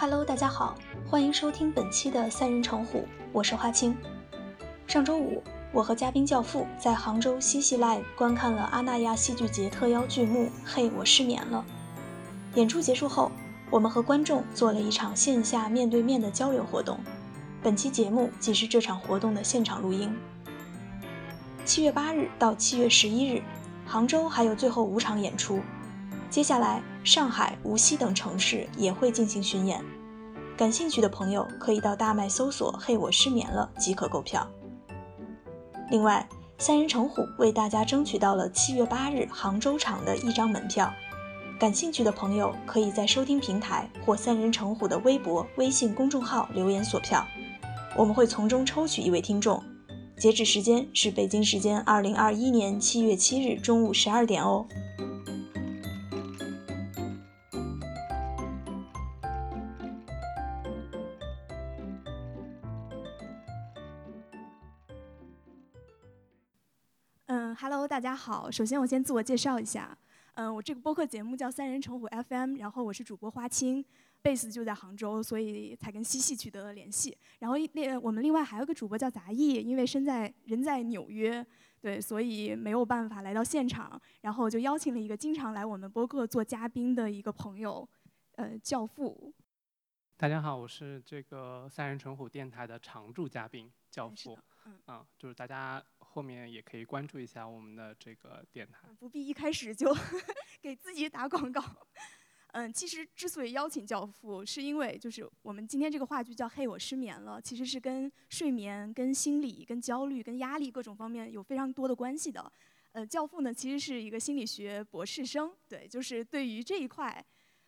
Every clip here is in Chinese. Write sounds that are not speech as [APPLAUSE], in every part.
Hello，大家好，欢迎收听本期的三人成虎，我是花青。上周五，我和嘉宾教父在杭州西戏 Live 观看了阿那亚戏剧节特邀剧目《嘿，我失眠了》。演出结束后，我们和观众做了一场线下面对面的交流活动。本期节目即是这场活动的现场录音。七月八日到七月十一日，杭州还有最后五场演出。接下来，上海、无锡等城市也会进行巡演。感兴趣的朋友可以到大麦搜索“嘿，我失眠了”即可购票。另外，三人成虎为大家争取到了七月八日杭州场的一张门票。感兴趣的朋友可以在收听平台或三人成虎的微博、微信公众号留言索票，我们会从中抽取一位听众。截止时间是北京时间二零二一年七月七日中午十二点哦。大家好。首先，我先自我介绍一下。嗯，我这个播客节目叫三人成虎 FM，然后我是主播花青，贝斯就在杭州，所以才跟西戏取得了联系。然后另我们另外还有个主播叫杂艺，因为身在人在纽约，对，所以没有办法来到现场，然后就邀请了一个经常来我们播客做嘉宾的一个朋友，呃，教父。大家好，我是这个三人成虎电台的常驻嘉宾教父。嗯，就是大家。后面也可以关注一下我们的这个电台，不必一开始就 [LAUGHS] 给自己打广告。嗯，其实之所以邀请教父，是因为就是我们今天这个话剧叫《嘿，我失眠了》，其实是跟睡眠、跟心理、跟焦虑、跟压力各种方面有非常多的关系的。呃，教父呢其实是一个心理学博士生，对，就是对于这一块，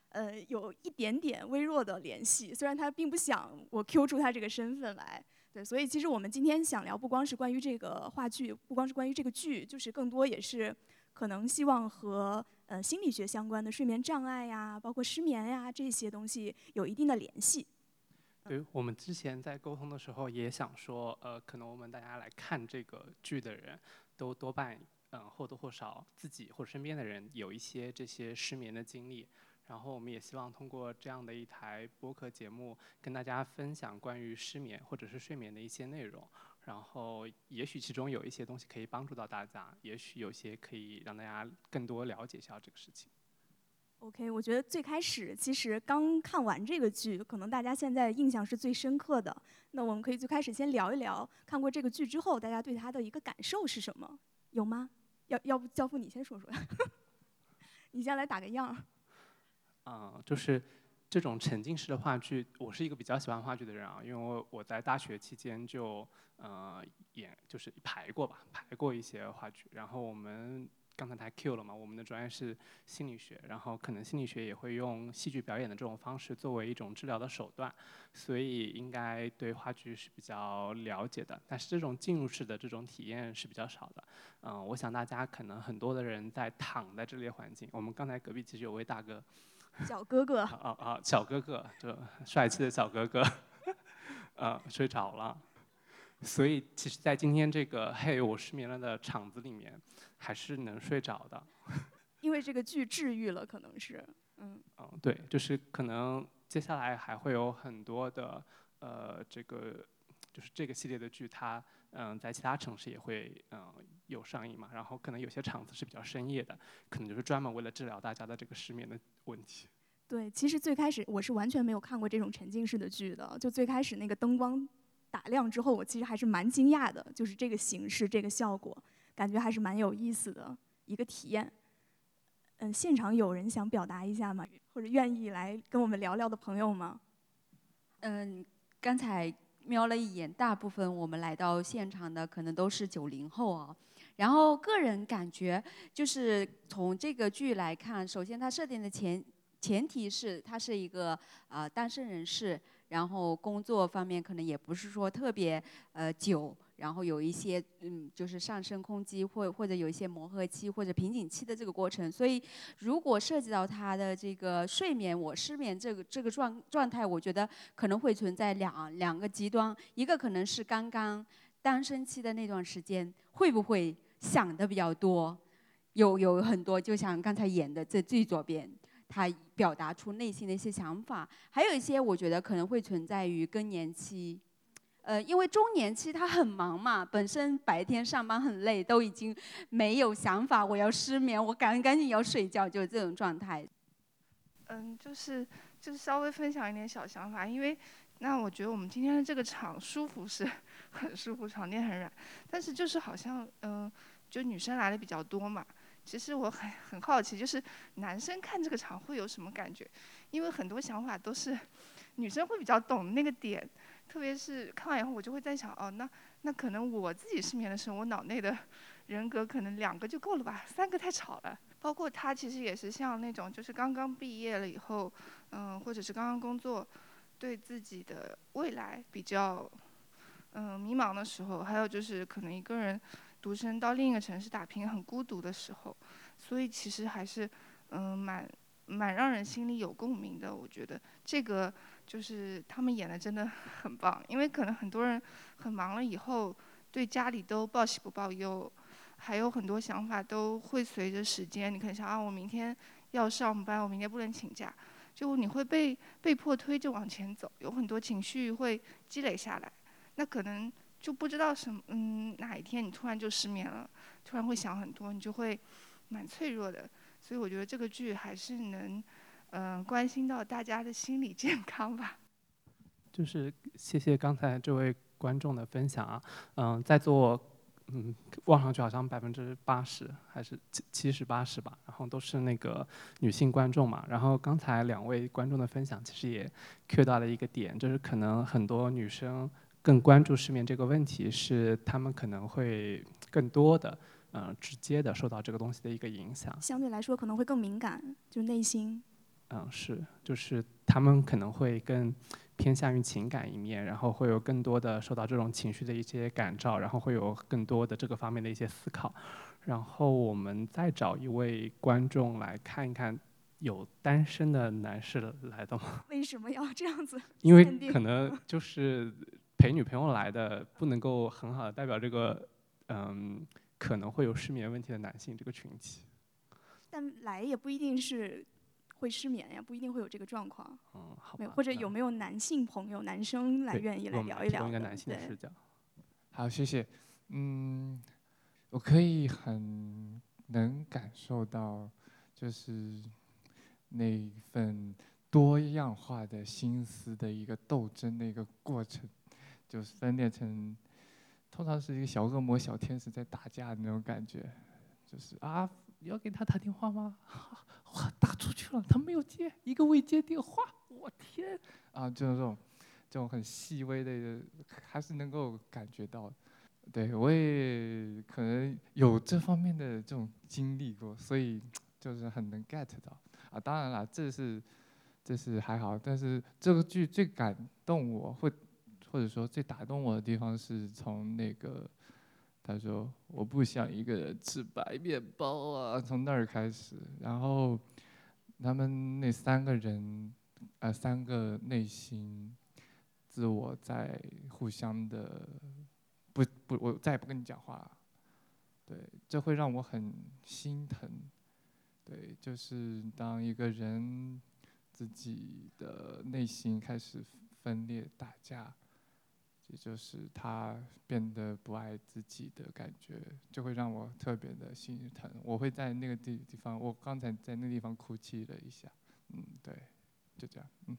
呃，有一点点微弱的联系。虽然他并不想我 Q 出他这个身份来。对，所以其实我们今天想聊，不光是关于这个话剧，不光是关于这个剧，就是更多也是可能希望和呃心理学相关的睡眠障碍呀，包括失眠呀这些东西有一定的联系。对，我们之前在沟通的时候也想说，呃，可能我们大家来看这个剧的人都多半嗯或多或少自己或者身边的人有一些这些失眠的经历。然后我们也希望通过这样的一台播客节目，跟大家分享关于失眠或者是睡眠的一些内容。然后也许其中有一些东西可以帮助到大家，也许有些可以让大家更多了解一下这个事情。OK，我觉得最开始其实刚看完这个剧，可能大家现在印象是最深刻的。那我们可以最开始先聊一聊，看过这个剧之后，大家对它的一个感受是什么？有吗？要要不教父你先说说，[LAUGHS] 你先来打个样儿。嗯，就是这种沉浸式的话剧，我是一个比较喜欢话剧的人啊，因为我我在大学期间就呃演就是排过吧，排过一些话剧。然后我们刚才他 Q 了嘛，我们的专业是心理学，然后可能心理学也会用戏剧表演的这种方式作为一种治疗的手段，所以应该对话剧是比较了解的。但是这种进入式的这种体验是比较少的。嗯，我想大家可能很多的人在躺在这类环境，我们刚才隔壁其实有位大哥。[LAUGHS] 小哥哥，啊啊，小哥哥，就帅气的小哥哥，[LAUGHS] 呃，睡着了。所以，其实，在今天这个“嘿，我失眠了”的场子里面，还是能睡着的。因为这个剧治愈了，可能是，嗯。嗯，对，就是可能接下来还会有很多的，呃，这个，就是这个系列的剧，它。嗯，在其他城市也会嗯有上映嘛，然后可能有些场子是比较深夜的，可能就是专门为了治疗大家的这个失眠的问题。对，其实最开始我是完全没有看过这种沉浸式的剧的，就最开始那个灯光打亮之后，我其实还是蛮惊讶的，就是这个形式、这个效果，感觉还是蛮有意思的一个体验。嗯，现场有人想表达一下吗？或者愿意来跟我们聊聊的朋友吗？嗯，刚才。瞄了一眼，大部分我们来到现场的可能都是九零后啊。然后个人感觉，就是从这个剧来看，首先它设定的前前提是他是一个啊单身人士，然后工作方面可能也不是说特别呃久。然后有一些嗯，就是上升空机或或者有一些磨合期或者瓶颈期的这个过程，所以如果涉及到他的这个睡眠，我失眠这个这个状状态，我觉得可能会存在两两个极端，一个可能是刚刚单身期的那段时间，会不会想的比较多，有有很多，就像刚才演的这最左边。他表达出内心的一些想法。还有一些我觉得可能会存在于更年期，呃，因为中年期他很忙嘛，本身白天上班很累，都已经没有想法，我要失眠，我赶赶紧要睡觉，就是这种状态。嗯，就是就是稍微分享一点小想法，因为那我觉得我们今天的这个场舒服是 [LAUGHS] 很舒服，床垫很软，但是就是好像嗯，就女生来的比较多嘛。其实我很很好奇，就是男生看这个场会有什么感觉？因为很多想法都是女生会比较懂那个点，特别是看完以后，我就会在想，哦，那那可能我自己失眠的时候，我脑内的 [LAUGHS] 人格可能两个就够了吧，三个太吵了。包括他其实也是像那种，就是刚刚毕业了以后，嗯，或者是刚刚工作，对自己的未来比较嗯迷茫的时候，还有就是可能一个人独身到另一个城市打拼很孤独的时候，所以其实还是嗯蛮蛮让人心里有共鸣的。我觉得这个就是他们演的真的 [LAUGHS] 很棒，因为可能很多人很忙了以后，对家里都报喜不报忧。还有很多想法都会随着时间，你可能想啊，我明天要上班，我明天不能请假，就你会被被迫推着往前走，有很多情绪会积累下来，那可能就不知道什么，嗯，哪一天你突然就失眠了，突然会想很多，你就会蛮脆弱的。所以我觉得这个剧还是能，嗯，关心到大家的心理健康吧。就是谢谢刚才这位观众的分享啊，嗯，在座。嗯，望上去好像百分之八十还是七七十八十吧，然后都是那个女性观众嘛。然后刚才两位观众的分享其实也 cue 到了一个点，就是可能很多女生更关注失眠这个问题，是她们可能会更多的，嗯，直接的受到这个东西的一个影响。相对来说可能会更敏感，就内心。嗯，是，就是他们可能会更。偏向于情感一面，然后会有更多的受到这种情绪的一些感召，然后会有更多的这个方面的一些思考。然后我们再找一位观众来看一看，有单身的男士来的吗？[LAUGHS] 为什么要这样子？因为可能 [LAUGHS] 就是陪女朋友来的，不能够很好的代表这个嗯可能会有失眠问题的男性这个群体。但来也不一定是。会失眠呀，不一定会有这个状况。嗯，好。没有，或者有没有男性朋友、男生来愿意来聊一聊？一个男性的视角。好，谢谢。嗯，我可以很能感受到，就是那份多样化的心思的一个斗争的一个过程，就是分裂成，通常是一个小恶魔、小天使在打架的那种感觉，就是啊，要给他打电话吗？他没有接，一个未接电话，我天！啊，就是这种，这种很细微的，还是能够感觉到。对我也可能有这方面的这种经历过，所以就是很能 get 到。啊，当然了，这是，这是还好，但是这个剧最感动我，或或者说最打动我的地方，是从那个。他说：“我不想一个人吃白面包啊！”从那儿开始，然后他们那三个人，呃，三个内心自我在互相的不不，我再也不跟你讲话了。对，这会让我很心疼。对，就是当一个人自己的内心开始分裂、打架。也就是他变得不爱自己的感觉，就会让我特别的心疼。我会在那个地地方，我刚才在那个地方哭泣了一下。嗯，对，就这样。嗯，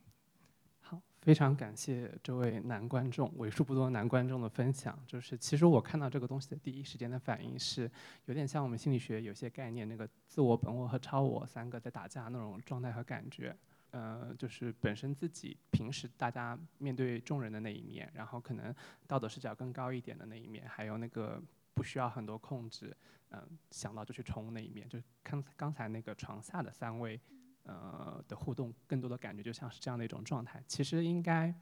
好，非常感谢这位男观众，为数不多男观众的分享。就是其实我看到这个东西的第一时间的反应是，有点像我们心理学有些概念，那个自我、本我和超我三个在打架那种状态和感觉。呃，就是本身自己平时大家面对众人的那一面，然后可能道德视角更高一点的那一面，还有那个不需要很多控制，嗯，想到就去冲那一面，就刚刚才那个床下的三位，呃的互动，更多的感觉就像是这样的一种状态。其实应该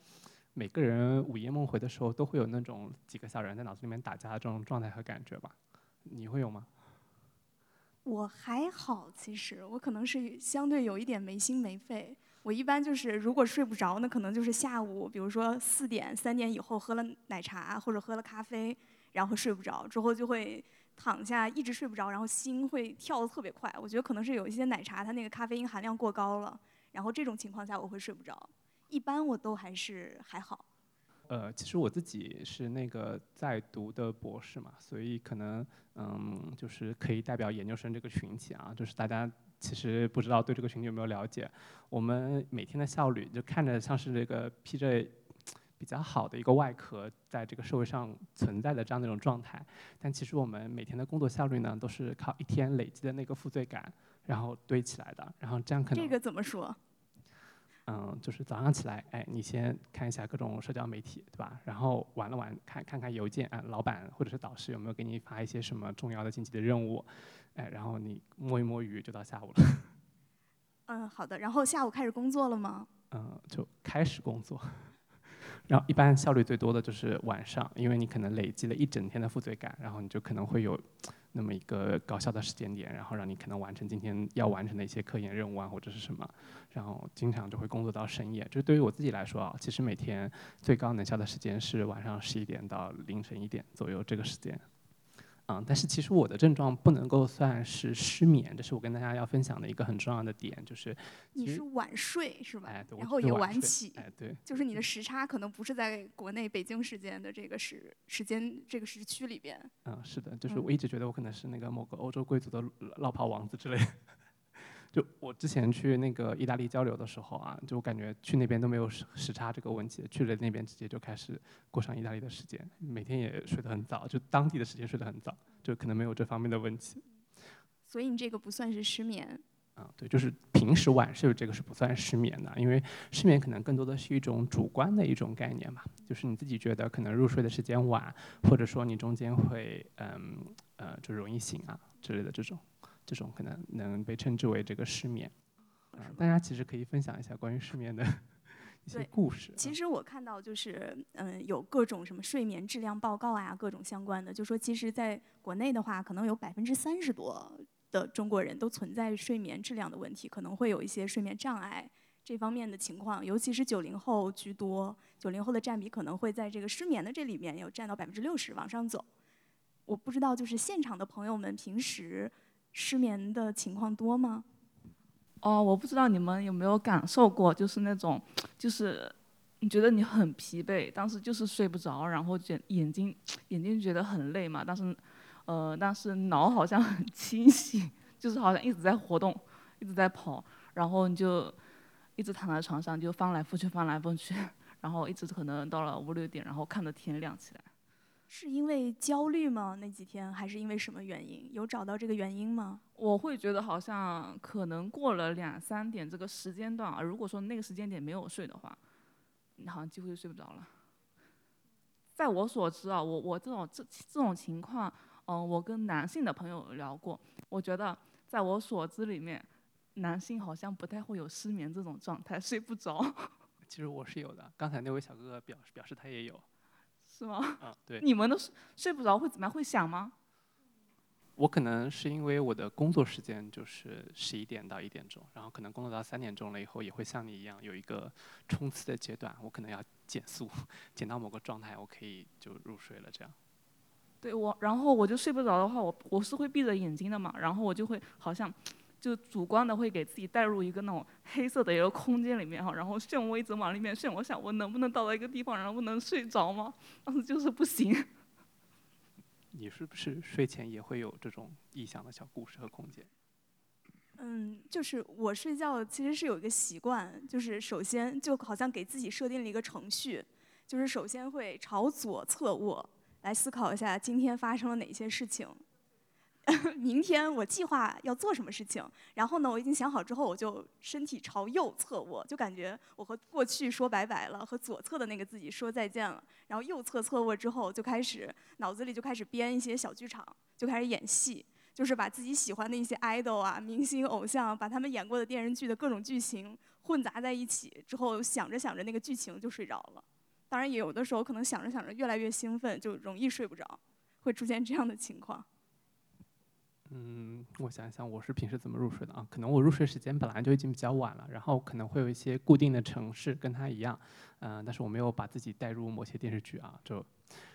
每个人午夜梦回的时候都会有那种几个小人在脑子里面打架的这种状态和感觉吧？你会有吗？我还好，其实我可能是相对有一点没心没肺。我一般就是如果睡不着，那可能就是下午，比如说四点、三点以后喝了奶茶或者喝了咖啡，然后睡不着，之后就会躺下一直睡不着，然后心会跳得特别快。我觉得可能是有一些奶茶它那个咖啡因含量过高了，然后这种情况下我会睡不着。一般我都还是还好。呃，其实我自己是那个在读的博士嘛，所以可能嗯，就是可以代表研究生这个群体啊，就是大家其实不知道对这个群体有没有了解。我们每天的效率就看着像是这个披着比较好的一个外壳，在这个社会上存在的这样的一种状态，但其实我们每天的工作效率呢，都是靠一天累积的那个负罪感，然后堆起来的，然后这样可能这个怎么说？嗯，就是早上起来，哎，你先看一下各种社交媒体，对吧？然后玩了玩，看看看邮件，啊，老板或者是导师有没有给你发一些什么重要的紧急的任务，哎，然后你摸一摸鱼，就到下午了。[LAUGHS] 嗯，好的。然后下午开始工作了吗？嗯，就开始工作。然后一般效率最多的就是晚上，因为你可能累积了一整天的负罪感，然后你就可能会有。那么一个高效的时间点，然后让你可能完成今天要完成的一些科研任务啊，或者是什么，然后经常就会工作到深夜。就是对于我自己来说啊，其实每天最高能效的时间是晚上十一点到凌晨一点左右这个时间。嗯，但是其实我的症状不能够算是失眠，这是我跟大家要分享的一个很重要的点，就是你是晚睡是吧？哎，对，然后也晚起，哎，对，就是你的时差可能不是在国内北京时间的这个时时间这个时区里边。嗯，是的，就是我一直觉得我可能是那个某个欧洲贵族的落跑王子之类。就我之前去那个意大利交流的时候啊，就感觉去那边都没有时时差这个问题，去了那边直接就开始过上意大利的时间，每天也睡得很早，就当地的时间睡得很早，就可能没有这方面的问题。所以你这个不算是失眠。啊，对，就是平时晚睡这个是不算失眠的，因为失眠可能更多的是一种主观的一种概念嘛，就是你自己觉得可能入睡的时间晚，或者说你中间会嗯呃就容易醒啊之类的这种。这种可能能被称之为这个失眠，嗯，大家其实可以分享一下关于失眠的 [LAUGHS] 一些故事。其实我看到就是，嗯，有各种什么睡眠质量报告啊，各种相关的，就说其实在国内的话，可能有百分之三十多的中国人都存在睡眠质量的问题，可能会有一些睡眠障碍这方面的情况，尤其是九零后居多，九零后的占比可能会在这个失眠的这里面有占到百分之六十往上走。我不知道就是现场的朋友们平时。失眠的情况多吗？哦，我不知道你们有没有感受过，就是那种，就是你觉得你很疲惫，当时就是睡不着，然后觉眼睛眼睛觉得很累嘛，但是，呃，但是脑好像很清醒，就是好像一直在活动，一直在跑，然后你就一直躺在床上就翻来覆去翻来覆去，然后一直可能到了五六点，然后看着天亮起来。是因为焦虑吗？那几天还是因为什么原因？有找到这个原因吗？我会觉得好像可能过了两三点这个时间段啊，如果说那个时间点没有睡的话，你好像几乎就睡不着了。在我所知啊，我我这种这这种情况，嗯，我跟男性的朋友聊过，我觉得在我所知里面，男性好像不太会有失眠这种状态，[LAUGHS] 睡不着。其实我是有的，刚才那位小哥哥表示表示他也有。是吗？啊，[LAUGHS] 对。你们都睡睡不着会怎么样？会想吗？我可能是因为我的工作时间就是十一点到一点钟，然后可能工作到三点钟了以后，也会像你一样有一个冲刺的阶段，我可能要减速，[LAUGHS] 减到某个状态，我可以就入睡了。这样。对我，然后我就睡不着的话，我我是会闭着眼睛的嘛，然后我就会好像。就主观的会给自己带入一个那种黑色的一个空间里面哈，[LAUGHS] 然后漩涡一直往里面漩。我想我能不能到达一个地方，然后能睡着吗？[LAUGHS] 当时就是不行。[LAUGHS] 你是不是睡前也会有这种臆想的小故事和空间？嗯，就是我睡觉其实是有一个习惯，就是首先就好像给自己设定了一个程序，就是首先会朝左侧卧，来思考一下今天发生了哪些事情。[LAUGHS] 明天我计划要做什么事情，然后呢，我已经想好之后，我就身体朝右侧卧，就感觉我和过去说拜拜了，和左侧的那个自己说再见了。然后右侧侧卧之后，就开始脑子里就开始编一些小剧场，就开始演戏，就是把自己喜欢的一些 idol 啊、明星偶像，把他们演过的电视剧的各种剧情混杂在一起，之后想着想着那个剧情就睡着了。当然，也有的时候可能想着想着越来越兴奋，就容易睡不着，会出现这样的情况。嗯，我想想，我是平时怎么入睡的啊？可能我入睡时间本来就已经比较晚了，然后可能会有一些固定的城市跟他一样，嗯、但是我没有把自己带入某些电视剧啊，就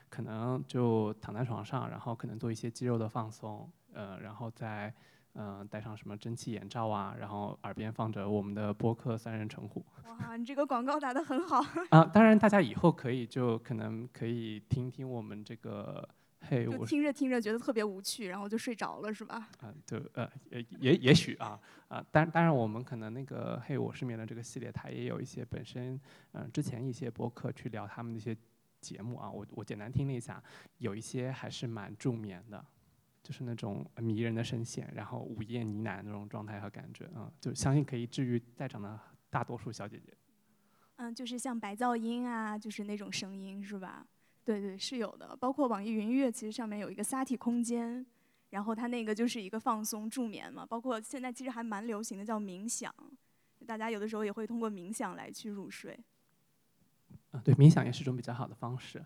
可能就躺在床上，然后可能做一些肌肉的放松，呃，然后再嗯、呃戴上什么蒸汽眼罩啊，然后耳边放着我们的播客三人成虎哇，你这个广告打得很好。[LAUGHS] 啊，当然大家以后可以就可能可以听听我们这个。嘿，就我是听着听着觉得特别无趣，然后就睡着了，是吧？啊，就呃也也也许啊啊，当当然我们可能那个嘿我失眠的这个系列，它也有一些本身嗯、呃之前一些播客去聊他们的一些节目啊，我我简单听了一下，有一些还是蛮助眠的，就是那种迷人的声线，然后午夜呢喃那种状态和感觉啊、就相信可以治愈在场的大多数小姐姐。嗯，就是像白噪音啊，就是那种声音，是吧？对对，是有的。包括网易云音乐，其实上面有一个萨体空间，然后它那个就是一个放松助眠嘛。包括现在其实还蛮流行的叫冥想，大家有的时候也会通过冥想来去入睡。啊，对，冥想也是一种比较好的方式。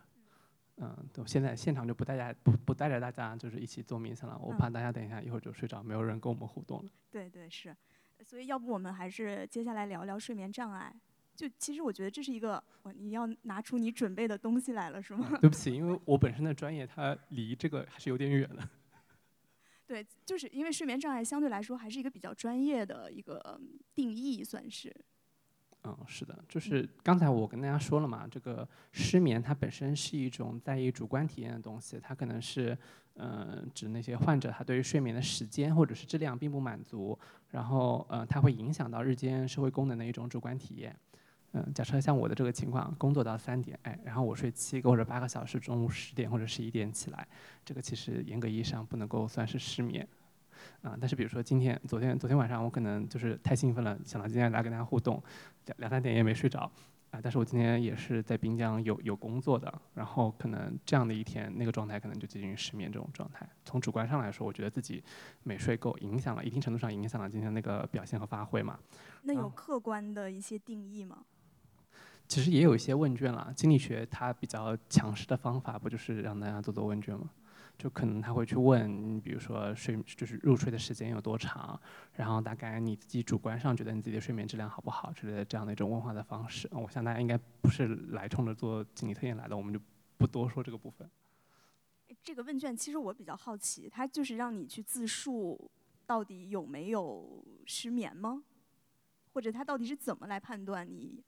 嗯，对，现在现场就不带大家不不带着大家就是一起做冥想了，我怕大家等一下一会儿就睡着，没有人跟我们互动了。对对是，所以要不我们还是接下来聊聊睡眠障碍。就其实我觉得这是一个，你要拿出你准备的东西来了，是吗？[LAUGHS] 对不起，因为我本身的专业它离这个还是有点远的。[LAUGHS] 对，就是因为睡眠障碍相对来说还是一个比较专业的一个嗯定义，算是。嗯，是的，就是刚才我跟大家说了嘛，这个失眠它本身是一种在意主观体验的东西，它可能是，嗯、指那些患者他对于睡眠的时间或者是质量并不满足，然后，呃，它会影响到日间社会功能的一种主观体验。嗯，假设像我的这个情况，工作到三点，哎，然后我睡七个或者八个小时，中午十点或者十一点起来，这个其实严格意义上不能够算是失眠。啊、但是比如说今天、昨天、昨天晚上，我可能就是太兴奋了，想到今天来跟大家互动，两两三点也没睡着，啊、但是我今天也是在滨江有有工作的，然后可能这样的一天，那个状态可能就接近于失眠这种状态。从主观上来说，我觉得自己没睡够，影响了一定程度上影响了今天那个表现和发挥嘛。那有啊客观的一些定义吗？其实也有一些问卷啦，心理学它比较强势的方法不就是让大家做做问卷吗？就可能他会去问，你比如说睡就是入睡的时间有多长，然后大概你自己主观上觉得你自己的睡眠质量好不好之类的这样的一种问话的方式。我想大家应该不是来冲着做心理测验来的，我们就不多说这个部分。这个问卷其实我比较好奇，它就是让你去自述到底有没有失眠吗？或者它到底是怎么来判断你？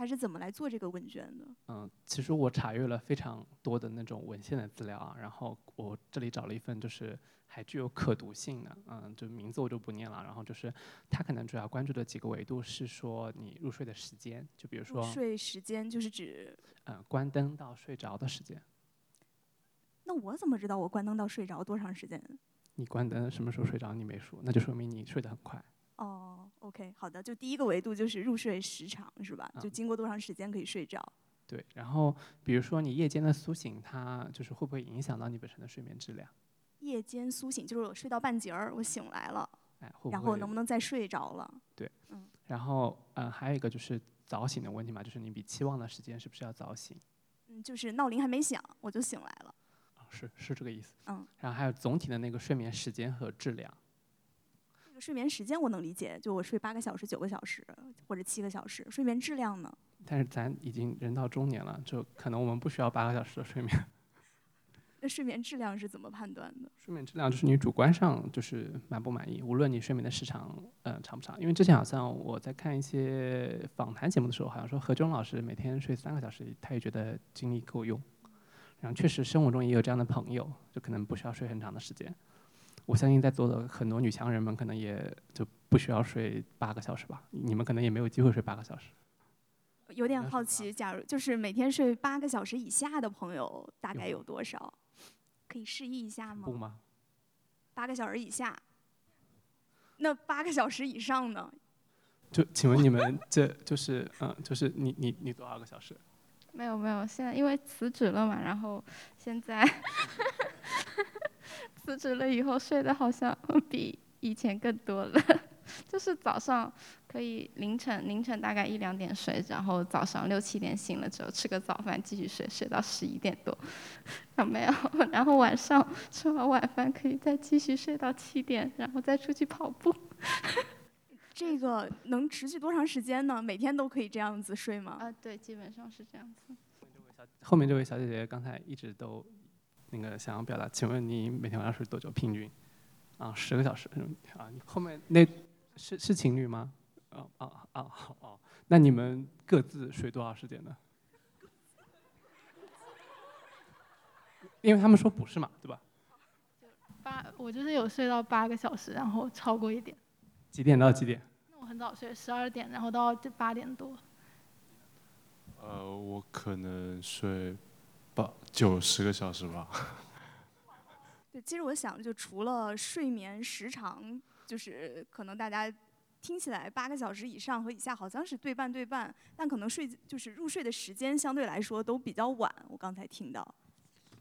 它是怎么来做这个问卷的？嗯，其实我查阅了非常多的那种文献的资料啊，然后我这里找了一份就是还具有可读性的，嗯，就名字我就不念了。然后就是他可能主要关注的几个维度是说你入睡的时间，就比如说入睡时间就是指，嗯关灯到睡着的时间。那我怎么知道我关灯到睡着多长时间？你关灯什么时候睡着你没数，那就说明你睡得很快。哦，OK，好的，就第一个维度就是入睡时长是吧？就嗯经过多长时间可以睡着？对，然后比如说你夜间的苏醒，它就是会不会影响到你本身的睡眠质量？夜间苏醒就是我睡到半截儿，我醒来了，哎，会不会？然后能不能再睡着了？对，嗯然后呃，还有一个就是早醒的问题嘛，就是你比期望的时间是不是要早醒？嗯，就是闹铃还没响我就醒来了。啊，是是这个意思。嗯。然后还有总体的那个睡眠时间和质量。这个睡眠时间我能理解，就我睡八个小时、九个小时或者七个小时。睡眠质量呢？但是咱已经人到中年了，就可能我们不需要八个小时的睡眠。[LAUGHS] 那睡眠质量是怎么判断的？睡眠质量就是你主观上就是满不满意，无论你睡眠的时长呃长不长。因为之前好像我在看一些访谈节目的时候，好像说何炅老师每天睡三个小时，他也觉得精力够用。然后确实生活中也有这样的朋友，就可能不需要睡很长的时间。我相信在座的很多女强人们可能也就不需要睡八个小时吧，你们可能也没有机会睡八个小时。有点好奇，假如就是每天睡八个小时以下的朋友，大概有有多少？可以示意一下吗？不吗？八个小时以下。那八个小时以上呢？就请问你们这就是嗯，就是你你你多少个小时？没有没有，现在因为辞职了嘛，然后现在 [LAUGHS] [LAUGHS] 辞职了以后睡的好像 [LAUGHS] 比以前更多了，[LAUGHS] 就是早上可以凌晨凌晨大概一两点睡，然后早上六七点醒了之后吃个早饭继续睡，睡到十一点多，有没有？然后晚上吃完晚饭可以再继续睡到七点，然后再出去跑步。这个能持续多长时间呢？每天都可以这样子睡吗？啊，对，基本上是这样子。后面这位小姐姐刚才一直都那个想要表达，请问你每天晚上睡多久？平均？啊，十个小时。啊，你后面那。是是情侣吗？哦哦哦哦，那你们各自睡多少时间呢？因为他们说不是嘛，对吧？八，我就是有睡到八个小时，然后超过一点。几点到几点？那我很早睡，十二点，然后到八点多。呃，我可能睡八九十个小时吧。对，其实我想，就除了睡眠时长。就是可能大家听起来八个小时以上和以下好像是对半对半，但可能睡就是入睡的时间相对来说都比较晚。我刚才听到，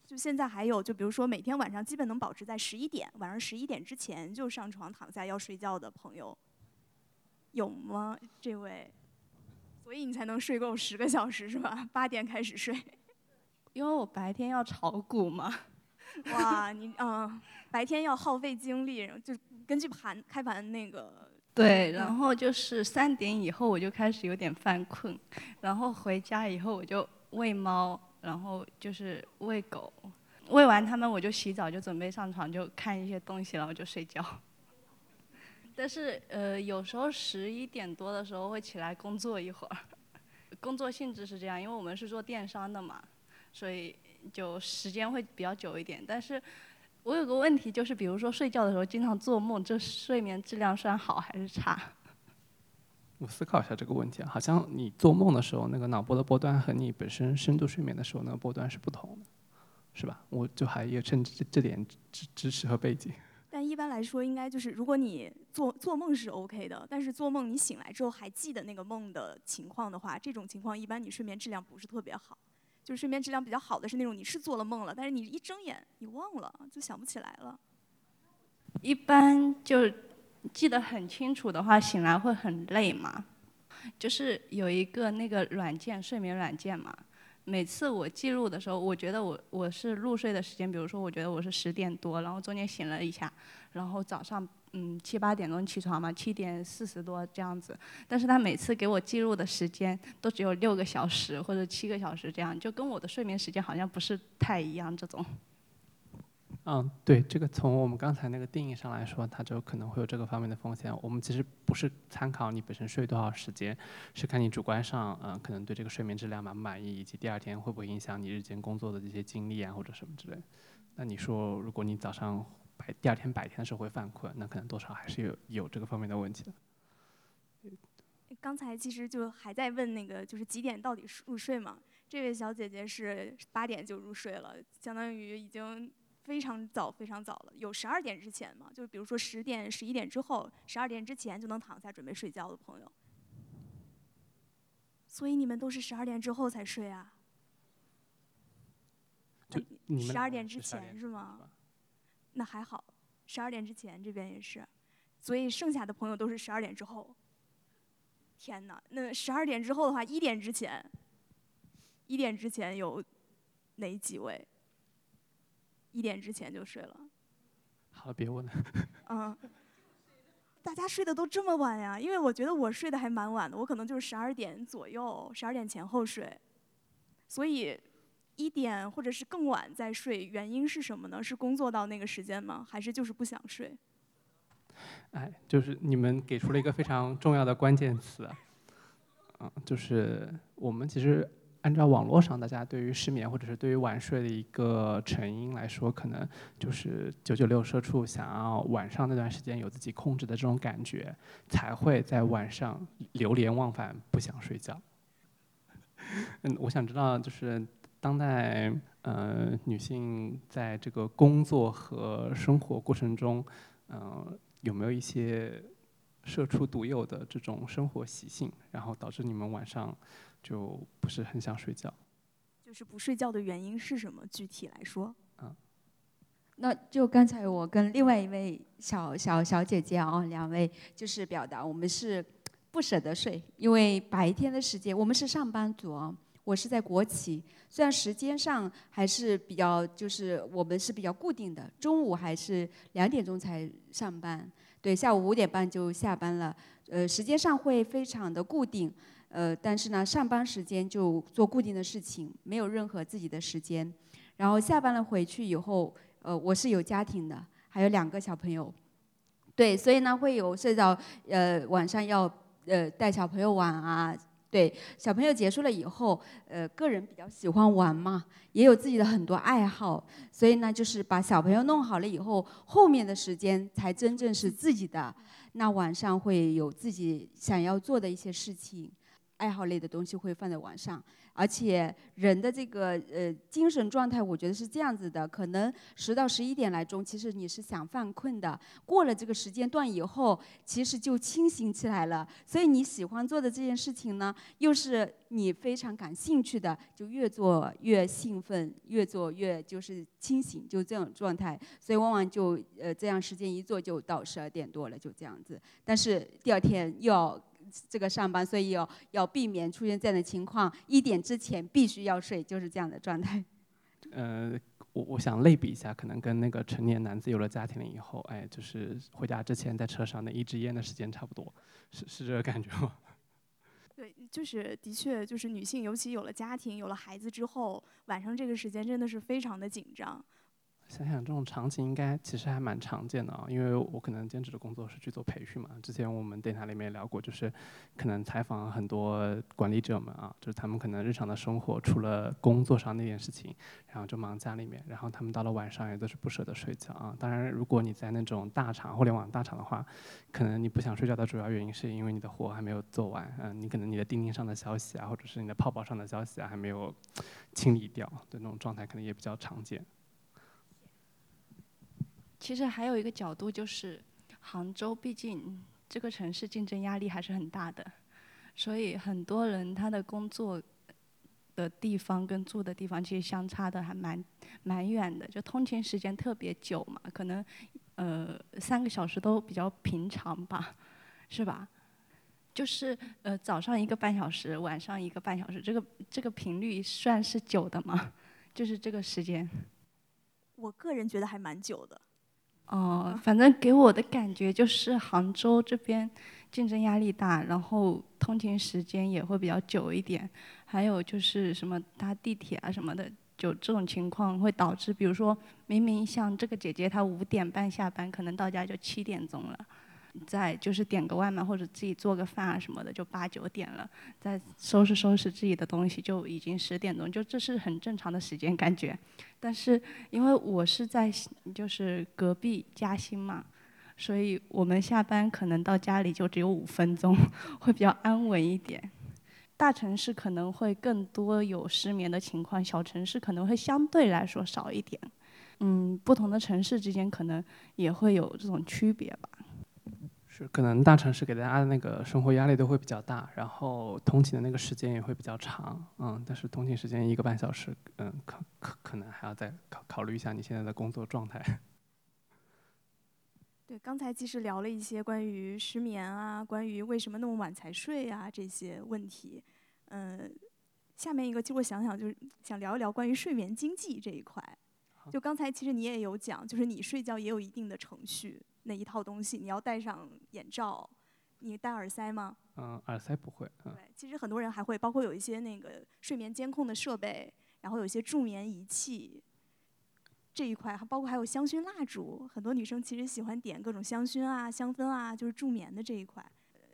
就现在还有就比如说每天晚上基本能保持在十一点，晚上十一点之前就上床躺下要睡觉的朋友，有吗？这位，所以你才能睡够十个小时是吧？八点开始睡，因为我白天要炒股嘛。哇，[LAUGHS] 你嗯，白天要耗费精力，就根据盘开盘那个。对，然后就是三点以后我就开始有点犯困，然后回家以后我就喂猫，然后就是喂狗，喂完它们我就洗澡，就准备上床就看一些东西，然后就睡觉。[LAUGHS] 但是呃，有时候十一点多的时候会起来工作一会儿，工作性质是这样，因为我们是做电商的嘛，所以。就时间会比较久一点，但是我有个问题，就是比如说睡觉的时候经常做梦，这睡眠质量算好还是差？我思考一下这个问题啊，好像你做梦的时候，那个脑波的波段和你本身深度睡眠的时候那个波段是不同的，是吧？我就还也趁这这点支支持和背景。但一般来说，应该就是如果你做做梦是 OK 的，但是做梦你醒来之后还记得那个梦的情况的话，这种情况一般你睡眠质量不是特别好。就是睡眠质量比较好的是那种你是做了梦了，但是你一睁眼你忘了，就想不起来了。一般就记得很清楚的话，醒来会很累嘛。就是有一个那个软件，睡眠软件嘛。每次我记录的时候，我觉得我我是入睡的时间，比如说我觉得我是十点多，然后中间醒了一下，然后早上。嗯，七八点钟起床嘛，七点四十多这样子。但是他每次给我记录的时间都只有六个小时或者七个小时这样，就跟我的睡眠时间好像不是太一样这种。嗯，对，这个从我们刚才那个定义上来说，它就可能会有这个方面的风险。我们其实不是参考你本身睡多少时间，是看你主观上，嗯，可能对这个睡眠质量满不满意，以及第二天会不会影响你日间工作的这些精力啊或者什么之类。那你说，如果你早上。白第二天白天的时候会犯困，那可能多少还是有有这个方面的问题的。刚才其实就还在问那个，就是几点到底入睡嘛？这位小姐姐是八点就入睡了，相当于已经非常早非常早了。有十二点之前嘛？就比如说十点、十一点之后，十二点之前就能躺下准备睡觉的朋友。所以你们都是十二点之后才睡啊？就十二点之前是吗？那还好，十二点之前这边也是，所以剩下的朋友都是十二点之后。天哪，那十二点之后的话，一点之前，一点之前有哪几位？一点之前就睡了。好了，别问了。[LAUGHS] 嗯，大家睡得都这么晚呀？因为我觉得我睡得还蛮晚的，我可能就是十二点左右，十二点前后睡，所以。一点或者是更晚再睡，原因是什么呢？是工作到那个时间吗？还是就是不想睡？哎，就是你们给出了一个非常重要的关键词，嗯，就是我们其实按照网络上大家对于失眠或者是对于晚睡的一个成因来说，可能就是九九六社畜想要晚上那段时间有自己控制的这种感觉，才会在晚上流连忘返，不想睡觉。[LAUGHS] 嗯，我想知道就是。当代呃女性在这个工作和生活过程中，嗯，有没有一些社畜独有的这种生活习性，然后导致你们晚上就不是很想睡觉？就是不睡觉的原因是什么？具体来说？嗯，那就刚才我跟另外一位小小小姐姐啊，两位就是表达我们是不舍得睡，因为白天的时间我们是上班族啊，我是在国企，虽然时间上还是比较就是我们是比较固定的，中午还是两点钟才上班，对，下午五点半就下班了，呃，时间上会非常的固定，呃，但是呢，上班时间就做固定的事情，没有任何自己的时间，然后下班了回去以后。呃，我是有家庭的，还有两个小朋友，对，所以呢会有涉及到呃晚上要呃带小朋友玩啊，对，小朋友结束了以后，呃个人比较喜欢玩嘛，也有自己的很多爱好，所以呢就是把小朋友弄好了以后，后面的时间才真正是自己的，那晚上会有自己想要做的一些事情，爱好类的东西会放在晚上。而且人的这个呃精神状态，我觉得是这样子的，可能十到十一点来钟，其实你是想犯困的，过了这个时间段以后，其实就清醒起来了。所以你喜欢做的这件事情呢，又是你非常感兴趣的，就越做越兴奋，越做越就是清醒，就这种状态。所以往往就呃这样时间一做就到十二点多了，就这样子。但是第二天又要。这个上班，所以要要避免出现这样的情况。一点之前必须要睡，就是这样的状态。[LAUGHS] 呃，我我想类比一下，可能跟那个成年男子有了家庭了以后，哎，就是回家之前在车上那一支烟的时间差不多，是是这个感觉吗？[LAUGHS] 对，就是的确，就是女性，尤其有了家庭、有了孩子之后，晚上这个时间真的是非常的紧张。想想这种场景应该其实还蛮常见的啊，因为我可能兼职的工作是去做培训嘛。之前我们电台里面聊过，就是可能采访很多管理者们啊，就是他们可能日常的生活除了工作上那件事情，然后就忙家里面，然后他们到了晚上也都是不舍得睡觉啊。当然，如果你在那种大厂、互联网大厂的话，可能你不想睡觉的主要原因是因为你的活还没有做完，嗯，你可能你的钉钉上的消息啊，或者是你的泡泡上的消息啊还没有清理掉的那种状态，可能也比较常见。其实还有一个角度就是，杭州毕竟这个城市竞争压力还是很大的，所以很多人他的工作的地方跟住的地方其实相差的还蛮蛮远的，就通勤时间特别久嘛，可能呃三个小时都比较平常吧，是吧？就是呃早上一个半小时，晚上一个半小时，这个这个频率算是久的吗？[LAUGHS] 就是这个时间？我个人觉得还蛮久的。哦，反正给我的感觉就是杭州这边竞争压力大，然后通勤时间也会比较久一点，还有就是什么搭地铁啊什么的，就这种情况会导致，比如说明明像这个姐姐她五点半下班，可能到家就七点钟了。再就是点个外卖或者自己做个饭啊什么的，就八九点了。再收拾收拾自己的东西，就已经十点钟，就这是很正常的时间感觉。但是因为我是在就是隔壁嘉兴嘛，所以我们下班可能到家里就只有五分钟，[LAUGHS] 会比较安稳一点。大城市可能会更多有失眠的情况，小城市可能会相对来说少一点。嗯，不同的城市之间可能也会有这种区别吧。是，可能大城市给大家的那个生活压力都会比较大，然后通勤的那个时间也会比较长，嗯，但是通勤时间一个半小时，嗯，可可可能还要再考考虑一下你现在的工作状态。[LAUGHS] 对，刚才其实聊了一些关于失眠啊，关于为什么那么晚才睡啊这些问题，嗯，下面一个，其实我想想就是想聊一聊关于睡眠经济这一块。就刚才其实你也有讲，就是你睡觉也有一定的程序。那一套东西，你要戴上眼罩，你戴耳塞吗？嗯，耳塞不会。对，其实很多人还会，包括有一些那个睡眠监控的设备，然后有一些助眠仪器，这一块还包括还有香薰蜡烛，很多女生其实喜欢点各种香薰啊、香氛啊，就是助眠的这一块。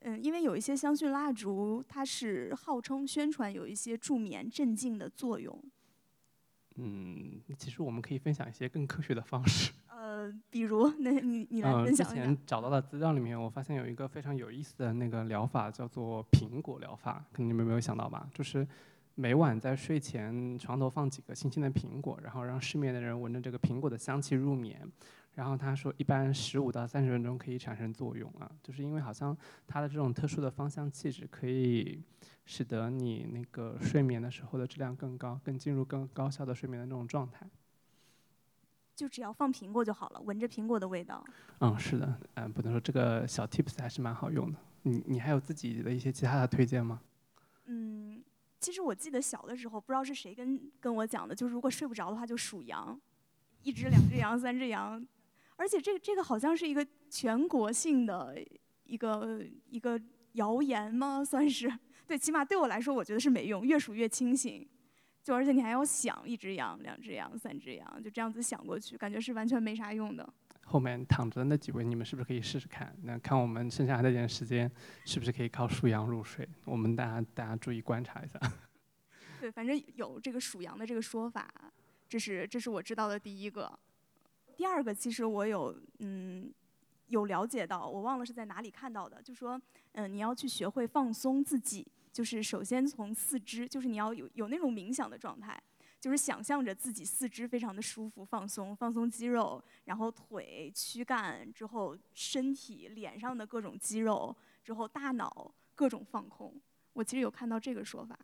嗯，因为有一些香薰蜡烛，它是号称宣传有一些助眠镇静的作用。嗯，其实我们可以分享一些更科学的方式。[LAUGHS] 呃，比如，那你你来分享之前找到的资料里面，我发现有一个非常有意思的那个疗法，叫做苹果疗法，可能你们没有想到吧？就是每晚在睡前床头放几个新鲜的苹果，然后让失眠的人闻着这个苹果的香气入眠。然后他说，一般十五到三十分钟可以产生作用啊，就是因为好像它的这种特殊的芳香气质，可以使得你那个睡眠的时候的质量更高，更进入更高效的睡眠的那种状态。就只要放苹果就好了，闻着苹果的味道。嗯，是的，嗯，不能说这个小 tips 还是蛮好用的。你你还有自己的一些其他的推荐吗？嗯，其实我记得小的时候，不知道是谁跟跟我讲的，就是如果睡不着的话就数羊，一只、两只羊、三只羊，而且这个这个好像是一个全国性的一个一个谣言吗？[LAUGHS] 算是对，起码对我来说，我觉得是没用，越数越清醒。就而且你还要想一只羊、两只羊、三只羊，就这样子想过去，感觉是完全没啥用的。后面躺着的那几位，你们是不是可以试试看？那看我们剩下的这点时间，是不是可以靠数羊入睡？我们大家大家注意观察一下。[LAUGHS] 对，反正有这个数羊的这个说法，这是这是我知道的第一个。第二个，其实我有嗯有了解到，我忘了是在哪里看到的，就说嗯你要去学会放松自己。就是首先从四肢，就是你要有有那种冥想的状态，就是想象着自己四肢非常的舒服、放松，放松肌肉，然后腿、躯干之后，身体、脸上的各种肌肉之后，大脑各种放空。我其实有看到这个说法。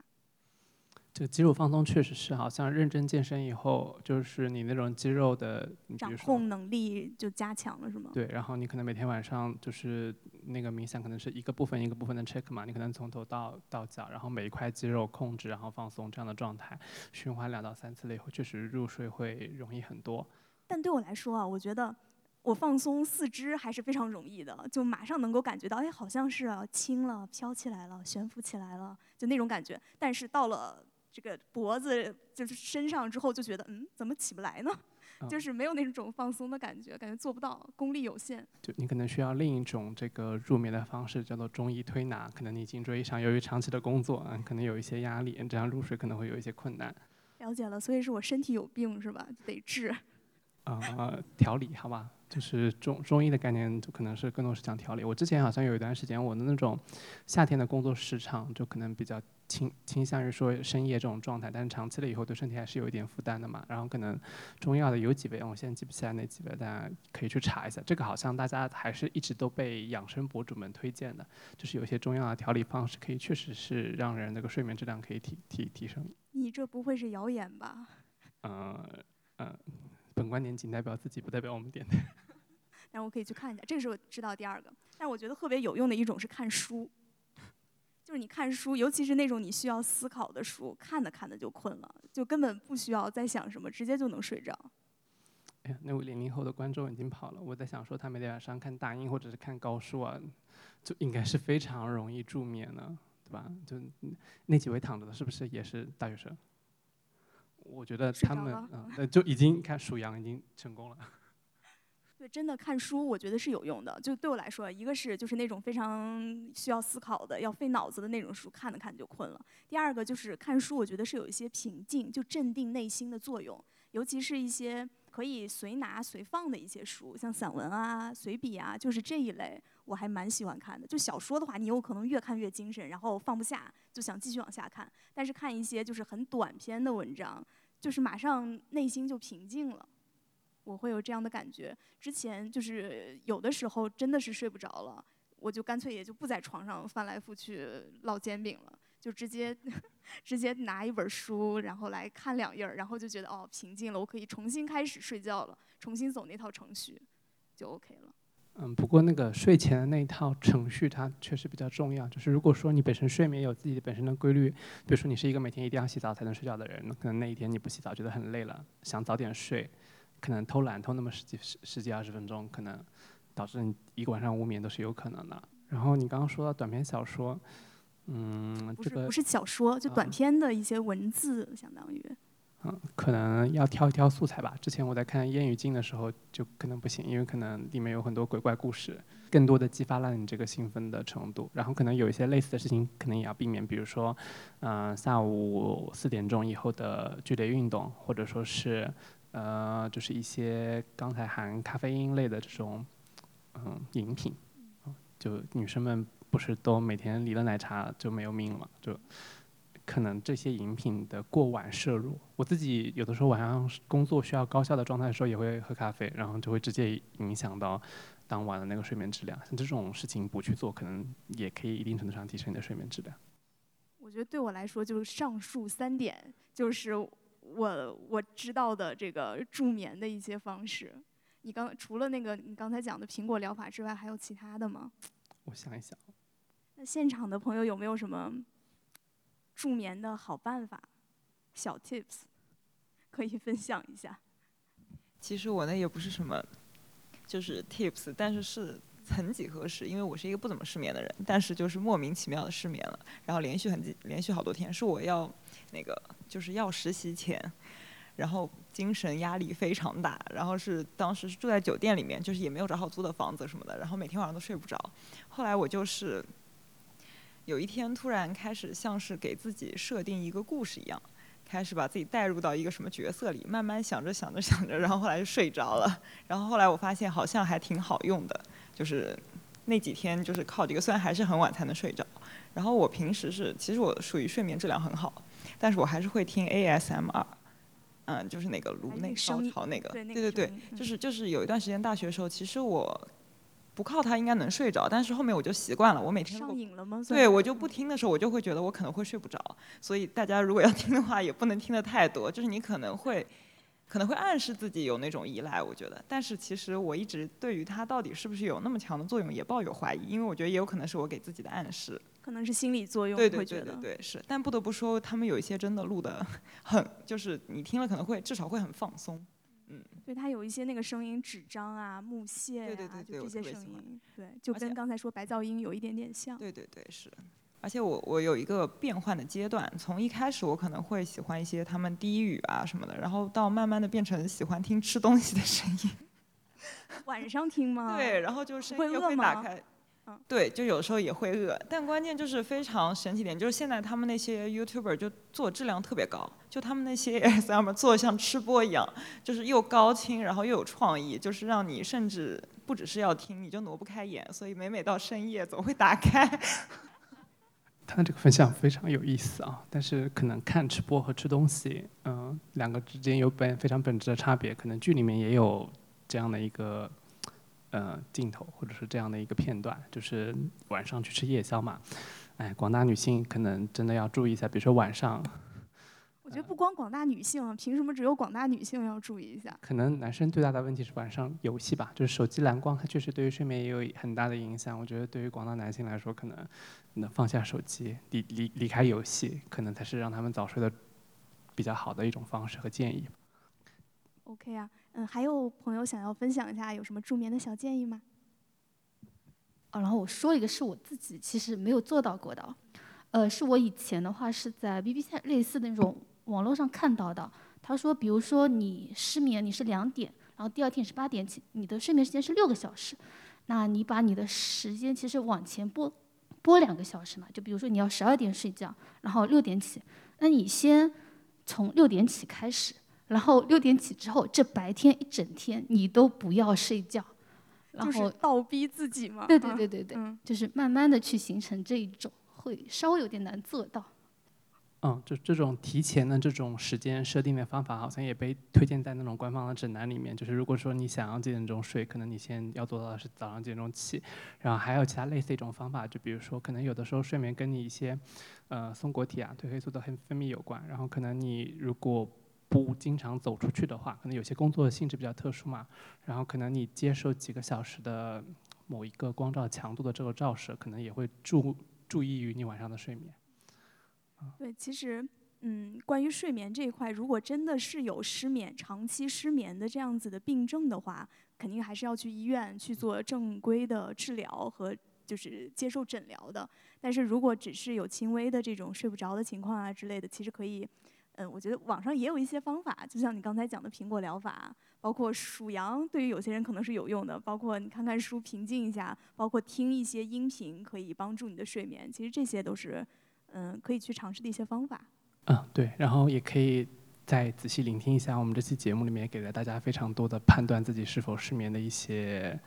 这个肌肉放松确实是，好像认真健身以后，就是你那种肌肉的掌控能力就加强了，是吗？对，然后你可能每天晚上就是那个冥想，可能是一个部分一个部分的 check 嘛，你可能从头到到脚，然后每一块肌肉控制，然后放松这样的状态，循环两到三次了以后，确实入睡会容易很多。但对我来说啊，我觉得我放松四肢还是非常容易的，就马上能够感觉到，哎，好像是轻了，飘起来了，悬浮起来了，就那种感觉。但是到了这个脖子就是身上之后就觉得嗯怎么起不来呢？就是没有那种放松的感觉，感觉做不到，功力有限。就你可能需要另一种这个入眠的方式，叫做中医推拿。可能你颈椎上由于长期的工作，嗯，可能有一些压力，这样入睡可能会有一些困难。了解了，所以是我身体有病是吧？得治。啊，调理好吧，就是中中医的概念，就可能是更多是讲调理。我之前好像有一段时间，我的那种夏天的工作时长就可能比较倾倾向于说深夜这种状态，但是长期了以后对身体还是有一点负担的嘛。然后可能中药的有几味，我现在记不起来那几味，大家可以去查一下。这个好像大家还是一直都被养生博主们推荐的，就是有些中药的调理方式可以确实是让人那个睡眠质量可以提提提升。你这不会是谣言吧？嗯嗯。本观点仅代表自己，不代表我们点的。那我可以去看一下，这个是我知道第二个。但是我觉得特别有用的一种是看书，[LAUGHS] 就是你看书，尤其是那种你需要思考的书，看着看着就困了，就根本不需要再想什么，直接就能睡着。哎呀，那位零零后的观众已经跑了。我在想说，他每天晚上看大英或者是看高数啊，就应该是非常容易助眠的，对吧？就那几位躺着的，是不是也是大学生？我觉得他们嗯，[LAUGHS] 就已经看数羊已经成功了。对，真的看书，我觉得是有用的。就对我来说，一个是就是那种非常需要思考的、要费脑子的那种书，看着看就困了。第二个就是看书，我觉得是有一些平静、就镇定内心的作用。尤其是一些可以随拿随放的一些书，像散文啊、随笔啊，就是这一类，我还蛮喜欢看的。就小说的话，你有可能越看越精神，然后放不下，就想继续往下看。但是看一些就是很短篇的文章。就是马上内心就平静了，我会有这样的感觉。之前就是有的时候真的是睡不着了，我就干脆也就不在床上翻来覆去烙煎饼了，就直接 [LAUGHS] 直接拿一本书，然后来看两页儿，然后就觉得哦平静了，我可以重新开始睡觉了，重新走那套程序，就 OK 了。嗯，不过那个睡前的那一套程序，它确实比较重要。就是如果说你本身睡眠有自己本身的规律，比如说你是一个每天一定要洗澡才能睡觉的人，可能那一天你不洗澡觉得很累了，想早点睡，可能偷懒偷那么十几十十几二十分钟，可能导致你一个晚上无眠都是有可能的。然后你刚刚说到短篇小说，嗯，不是不是小说，就短篇的一些文字，相当于。嗯，可能要挑一挑素材吧。之前我在看《烟雨镜》的时候，就可能不行，因为可能里面有很多鬼怪故事，更多的激发了你这个兴奋的程度。然后可能有一些类似的事情，可能也要避免，比如说，嗯，下午四点钟以后的剧烈运动，或者说是，呃，就是一些刚才含咖啡因类的这种，嗯，饮品。就女生们不是都每天离了奶茶就没有命了嘛？就。可能这些饮品的过晚摄入，我自己有的时候晚上工作需要高效的状态的时候也会喝咖啡，然后就会直接影响到当晚的那个睡眠质量。像这种事情不去做，可能也可以一定程度上提升你的睡眠质量。我觉得对我来说，就是上述三点，就是我我知道的这个助眠的一些方式。你刚除了那个你刚才讲的苹果疗法之外，还有其他的吗？我想一想。那现场的朋友有没有什么助眠的好办法、小 tips 可以分享一下？其实我那也不是什么，就是 tips，但是是曾几何时，因为我是一个不怎么失眠的人，但是就是莫名其妙的失眠了，然后连续很连续好多天，是我要那个就是要实习前。然后精神压力非常大，然后是当时是住在酒店里面，就是也没有找好租的房子什么的，然后每天晚上都睡不着。后来我就是有一天突然开始像是给自己设定一个故事一样，开始把自己带入到一个什么角色里，慢慢想着想着想着，然后后来就睡着了。然后后来我发现好像还挺好用的，就是那几天就是靠这个，虽然还是很晚才能睡着。然后我平时是其实我属于睡眠质量很好，但是我还是会听 ASMR。嗯，就是那个颅内高潮那个，对对对，就是就是有一段时间大学的时候，其实我不靠它应该能睡着，但是后面我就习惯了，我每天上瘾了吗？对我就不听的时候，我就会觉得我可能会睡不着，所以大家如果要听的话，也不能听的太多，就是你可能会。[LAUGHS] 可能会暗示自己有那种依赖，我觉得，但是其实我一直对于它到底是不是有那么强的作用也抱有怀疑，因为我觉得也有可能是我给自己的暗示，可能是心理作用，对对对对对是，但不得不说他们有一些真的录的很，就是你听了可能会至少会很放松，嗯，对它有一些那个声音纸张啊木屑啊就这些声音，对，就跟刚才说白噪音有一点点像，对对对是。而且我我有一个变换的阶段，从一开始我可能会喜欢一些他们低语啊什么的，然后到慢慢的变成喜欢听吃东西的声音。[LAUGHS] 晚上听吗？对，然后就是声音会打开。嗯。对，就有时候也会饿，但关键就是非常神奇点，就是现在他们那些 YouTuber 就做质量特别高，就他们那些 [LAUGHS] ASMR 做像吃播一样，就是又高清，然后又有创意，就是让你甚至不只是要听，你就挪不开眼，所以每每到深夜总会打开。他这个分享非常有意思啊，但是可能看吃播和吃东西，嗯，两个之间有本非常本质的差别。可能剧里面也有这样的一个呃镜头，或者是这样的一个片段，就是晚上去吃夜宵嘛。哎，广大女性可能真的要注意一下，比如说晚上。我觉得不光广大女性，凭什么只有广大女性要注意一下？可能男生最大的问题是晚上游戏吧，就是手机蓝光，它确实对于睡眠也有很大的影响。我觉得对于广大男性来说，可能能放下手机，离离离开游戏，可能才是让他们早睡的比较好的一种方式和建议。OK 啊，嗯，还有朋友想要分享一下有什么助眠的小建议吗？哦，然后我说一个是我自己其实没有做到过的，呃，是我以前的话是在 BBC 类似的那种。网络上看到的，他说，比如说你失眠，你是两点，然后第二天是八点起，你的睡眠时间是六个小时，那你把你的时间其实往前拨拨两个小时嘛，就比如说你要十二点睡觉，然后六点起，那你先从六点起开始，然后六点起之后，这白天一整天你都不要睡觉，然后倒逼自己嘛，对对对对对，就是慢慢的去形成这一种，会稍微有点难做到。嗯，就这种提前的这种时间设定的方法，好像也被推荐在那种官方的指南里面。就是如果说你想要几点钟睡，可能你先要做到的是早上几点钟起。然后还有其他类似一种方法，就比如说，可能有的时候睡眠跟你一些，呃，松果体啊、褪黑素的分分泌有关。然后可能你如果不经常走出去的话，可能有些工作性质比较特殊嘛。然后可能你接受几个小时的某一个光照强度的这个照射，可能也会注注意于你晚上的睡眠。对，其实，嗯，关于睡眠这一块，如果真的是有失眠、长期失眠的这样子的病症的话，肯定还是要去医院去做正规的治疗和就是接受诊疗的。但是如果只是有轻微的这种睡不着的情况啊之类的，其实可以，嗯，我觉得网上也有一些方法，就像你刚才讲的苹果疗法，包括数羊，对于有些人可能是有用的。包括你看看书平静一下，包括听一些音频，可以帮助你的睡眠。其实这些都是。嗯，可以去尝试的一些方法。嗯，对，然后也可以再仔细聆听一下我们这期节目里面给了大家非常多的判断自己是否失眠的一些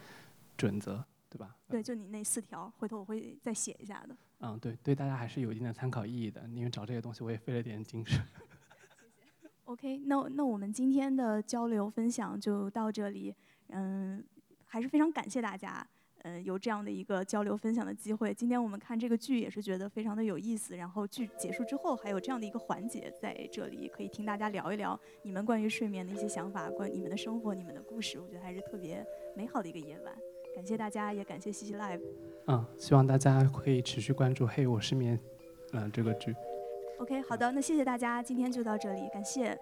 准则，对吧？对，就你那四条，回头我会再写一下的。嗯，对，对大家还是有一定的参考意义的，因为找这些东西我也费了点精神。[LAUGHS] OK，那那我们今天的交流分享就到这里。嗯，还是非常感谢大家。嗯，有这样的一个交流分享的机会。今天我们看这个剧也是觉得非常的有意思，然后剧结束之后还有这样的一个环节在这里，可以听大家聊一聊你们关于睡眠的一些想法，关于你们的生活、你们的故事，我觉得还是特别美好的一个夜晚。感谢大家，也感谢西西 Live。嗯，希望大家可以持续关注《嘿，我失眠》嗯这个剧。OK，好的，那谢谢大家，今天就到这里，感谢。